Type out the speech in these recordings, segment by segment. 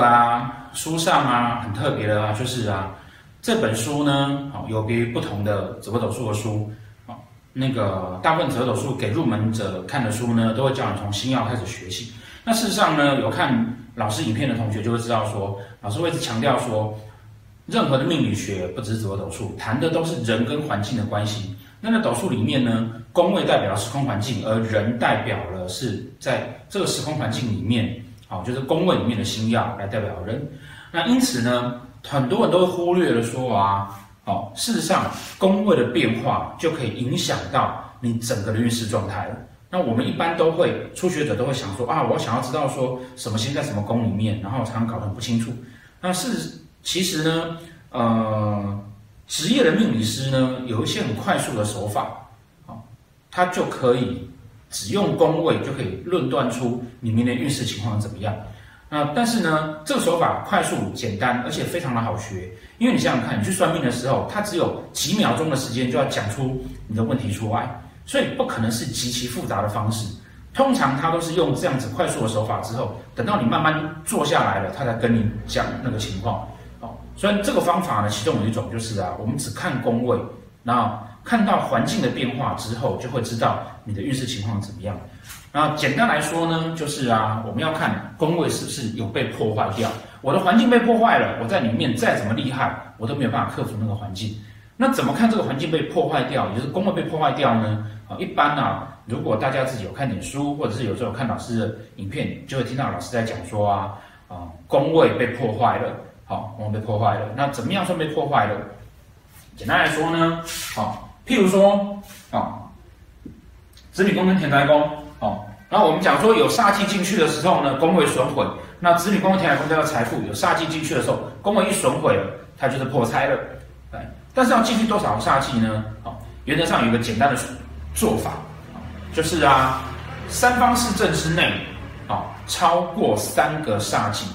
啊，书上啊很特别的啊，就是啊，这本书呢，好有别于不同的紫微斗数的书，啊，那个大部分紫微斗数给入门者看的书呢，都会叫你从星曜开始学习。那事实上呢，有看老师影片的同学就会知道说，老师会一直强调说，任何的命理学不只是紫微斗数，谈的都是人跟环境的关系。那在斗数里面呢，宫位代表时空环境，而人代表了是在这个时空环境里面，好，就是宫位里面的星曜来代表人。那因此呢，很多人都忽略了说啊，哦，事实上宫位的变化就可以影响到你整个的运势状态。那我们一般都会初学者都会想说啊，我想要知道说什么星在什么宫里面，然后常常搞得很不清楚。那是其实呢，呃。职业的命理师呢，有一些很快速的手法，啊，他就可以只用宫位就可以论断出你明年运势情况怎么样。那但是呢，这个手法快速、简单，而且非常的好学。因为你想想看，你去算命的时候，他只有几秒钟的时间就要讲出你的问题出来，所以不可能是极其复杂的方式。通常他都是用这样子快速的手法之后，等到你慢慢坐下来了，他才跟你讲那个情况。哦所以这个方法呢，其中有一种就是啊，我们只看宫位，那看到环境的变化之后，就会知道你的运势情况怎么样。那简单来说呢，就是啊，我们要看宫位是不是有被破坏掉。我的环境被破坏了，我在里面再怎么厉害，我都没有办法克服那个环境。那怎么看这个环境被破坏掉，也就是宫位被破坏掉呢？啊，一般啊，如果大家自己有看点书，或者是有时候看老师的影片，就会听到老师在讲说啊，啊，宫位被破坏了。好，我们被破坏了。那怎么样算被破坏了？简单来说呢，好，譬如说，啊，子女宫跟田宅宫，哦，然后我们讲说有煞气进去的时候呢，宫位损毁。那子女宫跟田宅宫叫做财富，有煞气进去的时候，宫位一损毁了，它就是破财了。对，但是要进去多少煞气呢？好，原则上有一个简单的做法，就是啊，三方四正之内，啊，超过三个煞气。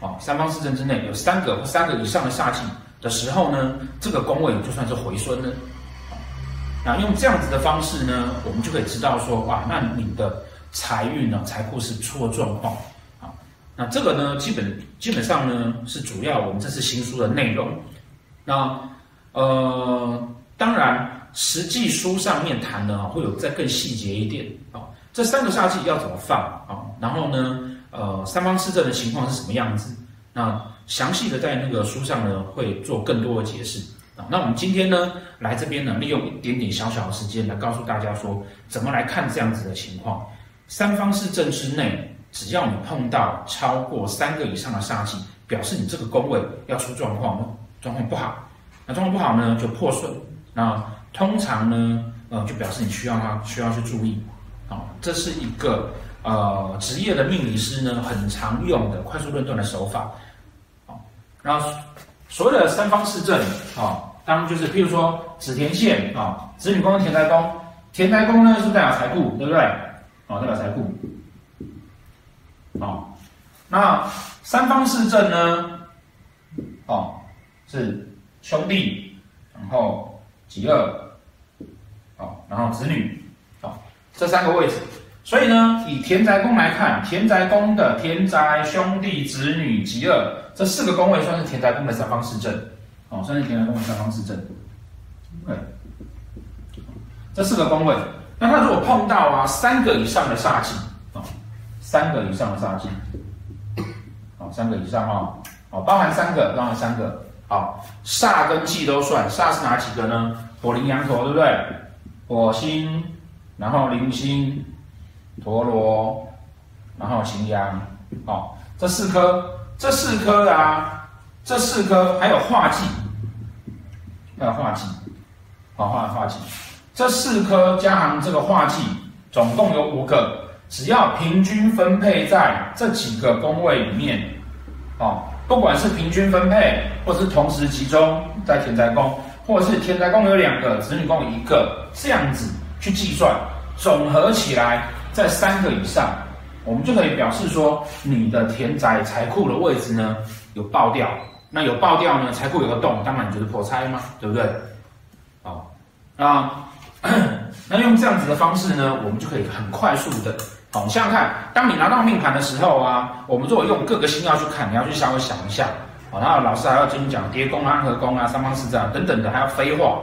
哦，三方四正之内有三个或三个以上的煞气的时候呢，这个宫位就算是回孙了。那用这样子的方式呢，我们就可以知道说，哇，那你的财运呢，财库是出了状况。啊，那这个呢，基本基本上呢，是主要我们这次新书的内容。那呃，当然，实际书上面谈的啊，会有再更细节一点啊。这三个煞气要怎么放啊？然后呢？呃，三方四正的情况是什么样子？那详细的在那个书上呢，会做更多的解释啊。那我们今天呢，来这边呢，利用一点点小小的时间来告诉大家说，怎么来看这样子的情况。三方四正之内，只要你碰到超过三个以上的煞气，表示你这个宫位要出状况了，状况不好。那状况不好呢，就破损。那通常呢，呃，就表示你需要它需要去注意。好，这是一个。呃，职业的命理师呢，很常用的快速论断的手法，啊，然后所谓的三方四正，啊，当然就是譬如说子田线啊，子女宫田宅宫，田宅宫呢是代表财库，对不对？啊，代表财库，啊，那三方四正呢，啊，是兄弟，然后己二，啊，然后子女，啊，这三个位置。所以呢，以田宅宫来看，田宅宫的田宅、兄弟、子女、吉二这四个宫位算是田宅宫的三方四正，哦，算是田宅宫的三方四正。对，这四个宫位，那他如果碰到啊三个以上的煞气，啊，三个以上的煞气，哦，三个以上啊，哦，包含三个，包含三个，好，煞跟忌都算，煞是哪几个呢？火、铃、羊、驼，对不对？火星，然后铃星。陀罗，然后擎羊，哦，这四颗，这四颗啊，这四颗还有化忌，还有化忌，好，化化忌，这四颗加上这个化忌，总共有五个，只要平均分配在这几个宫位里面，哦，不管是平均分配，或是同时集中在田宅宫，或者是田宅宫有两个，子女宫一个，这样子去计算，总合起来。在三个以上，我们就可以表示说，你的田宅财库的位置呢有爆掉。那有爆掉呢，财库有个洞，当然就是破财嘛，对不对？好，那 那用这样子的方式呢，我们就可以很快速的好，你想想看，当你拿到命盘的时候啊，我们如果用各个星曜去看，你要去稍微想一下。好，然后老师还要跟你讲叠宫啊、安和宫啊、三方四正等等的，还要飞化。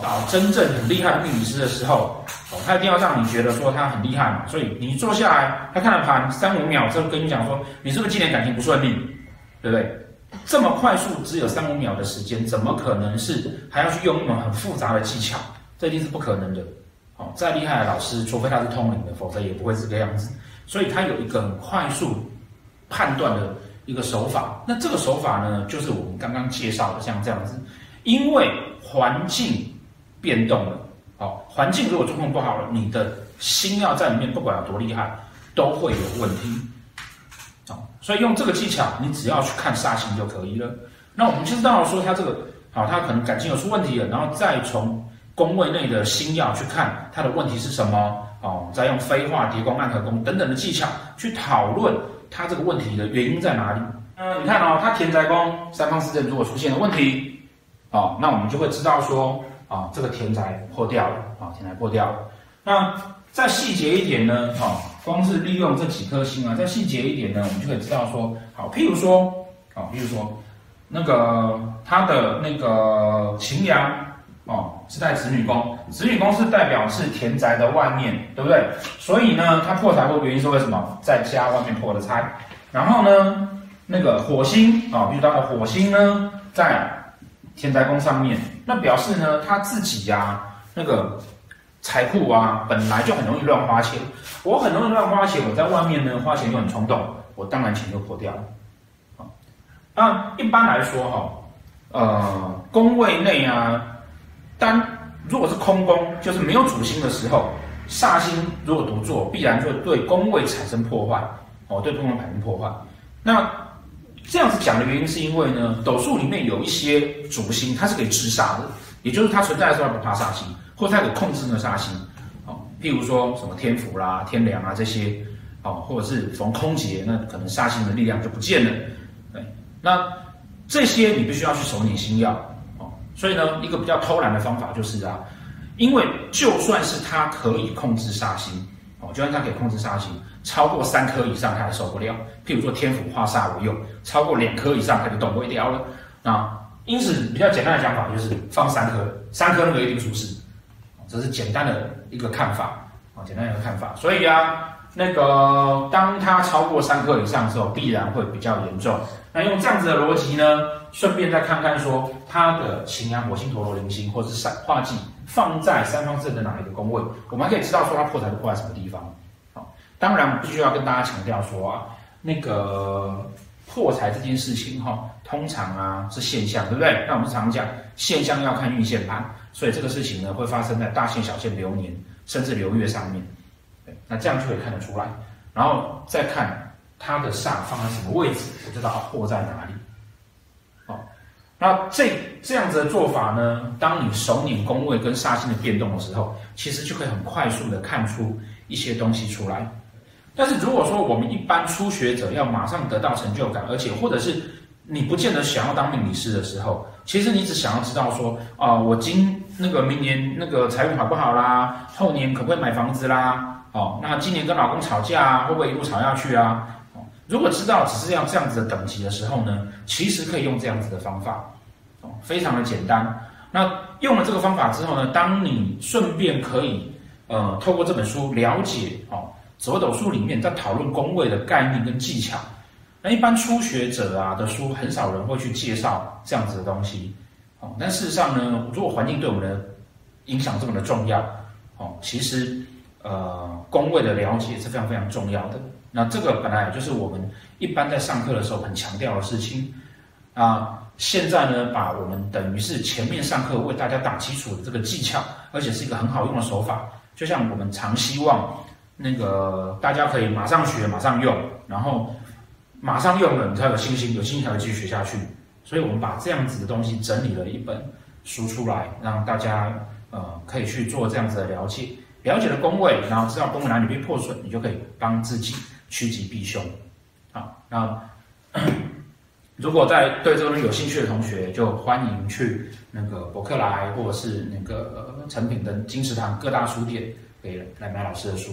找真正很厉害的命理师的时候，他一定要让你觉得说他很厉害嘛。所以你坐下来，他看了盘三五秒之后跟你讲说，你是不是今年感情不顺利，对不对？这么快速，只有三五秒的时间，怎么可能是还要去用一种很复杂的技巧？这一定是不可能的。哦，再厉害的老师，除非他是通灵的，否则也不会这个样子。所以他有一个很快速判断的一个手法。那这个手法呢，就是我们刚刚介绍的，像这样子，因为环境。变动了，好，环境如果状况不好了，你的星曜在里面不管有多厉害，都会有问题，好，所以用这个技巧，你只要去看煞星就可以了。那我们就知道说他这个，好，他可能感情有出问题了，然后再从宫位内的星曜去看他的问题是什么，哦，再用飞化、叠宫、暗合宫等等的技巧去讨论他这个问题的原因在哪里。嗯，你看哦，他田宅宫三方四正如果出现了问题，哦，那我们就会知道说。啊，这个田宅破掉了啊，田宅破掉了。那再细节一点呢？啊，光是利用这几颗星啊，再细节一点呢，我们就可以知道说，好，譬如说，啊，譬如说，那个他的那个擎羊哦，是在子女宫，子女宫是代表是田宅的外面，对不对？所以呢，他破财的原因是为什么？在家外面破的财。然后呢，那个火星啊，遇到的火星呢，在。田宅宫上面，那表示呢，他自己呀、那个财库啊，本来就很容易乱花钱。我很容易乱花钱，我在外面呢花钱又很冲动，我当然钱就破掉了。啊，那一般来说哈，呃，宫位内啊，当如果是空宫，就是没有主星的时候，煞星如果独坐，必然就会对宫位产生破坏，哦，对宫位产生破坏。那这样子讲的原因是因为呢，斗数里面有一些主星，它是可以制煞的，也就是它存在的时候不怕煞星，或它可以控制那个煞星，哦，譬如说什么天府啦、天梁啊这些，哦，或者是逢空劫，那可能煞星的力量就不见了，对，那这些你必须要去守你星曜，哦，所以呢，一个比较偷懒的方法就是啊，因为就算是它可以控制煞星，就算它可以控制煞星。超过三颗以上，它还受不了。譬如说天府化煞为用，超过两颗以上，它就动不了了。啊，因此比较简单的讲法就是放三颗，三颗那个一定出事。这是简单的一个看法啊，简单一个看法。所以啊，那个当它超过三颗以上的时候，必然会比较严重。那用这样子的逻辑呢，顺便再看看说它的擎羊、火星、陀罗、铃星，或者是散化忌放在三方四正的哪一个宫位，我们还可以知道说它破财是破在什么地方。好当然，必须要跟大家强调说啊，那个破财这件事情哈，通常啊是现象，对不对？那我们常讲现象要看运线盘，所以这个事情呢会发生在大限、小限、流年甚至流月上面，那这样就可以看得出来，然后再看它的煞放在什么位置，就知道它破在哪里。好，那这这样子的做法呢，当你手拧宫位跟煞星的变动的时候，其实就可以很快速的看出一些东西出来。但是如果说我们一般初学者要马上得到成就感，而且或者是你不见得想要当命理师的时候，其实你只想要知道说啊、我今那个明年那个财运好不好啦，后年可不可以买房子啦？哦，那今年跟老公吵架啊，会不会一路吵下去啊？如果知道只是要这样子的等级的时候呢，其实可以用这样子的方法，哦，非常的简单。那用了这个方法之后呢，当你顺便可以呃透过这本书了解哦。紫微斗数里面在讨论宫位的概念跟技巧，那一般初学者啊的书很少人会去介绍这样子的东西，哦，但事实上呢，如果环境对我们的影响这么的重要，哦，其实呃宫位的了解是非常非常重要的。那这个本来就是我们一般在上课的时候很强调的事情啊。现在呢，把我们等于是前面上课为大家打基础的这个技巧，而且是一个很好用的手法，就像我们常希望。那个大家可以马上学，马上用，然后马上用了，你才有信心，有信心才会继续学下去。所以我们把这样子的东西整理了一本书出来，让大家呃可以去做这样子的了解，了解了宫位，然后知道宫位哪里被破损，你就可以帮自己趋吉避凶。好，那 如果在对这个东西有兴趣的同学，就欢迎去那个博客来或者是那个成品的金石堂各大书店，可以来买老师的书。